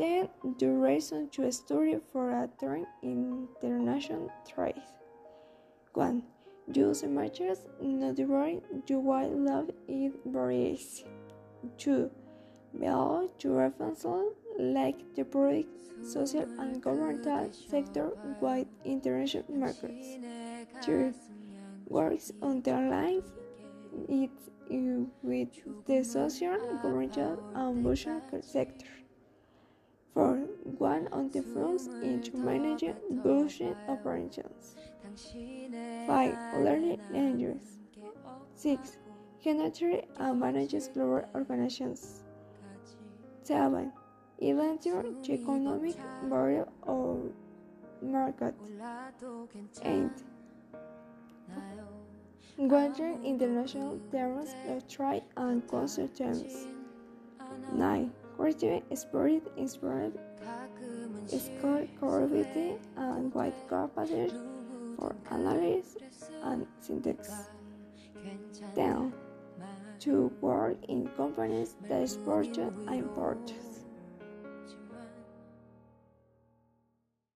Then, the reason to study for a turn in international trade. 1. Use images, not worry, you will love it very easy. 2. Build your reference like the public, social, and governmental sector wide international markets. 3. Works on the line it with the social, governmental, and business sector. 4. One on the fronts into managing business operations. 5. Learning languages. 6. Generate and manages global organizations. 7. Evaluate the economic value of market. 8. Guarding international terms of trade and culture terms. 9. Creative spirit inspired creativity and wide capacity for analysis and syntax. 10. To work in companies that export and import.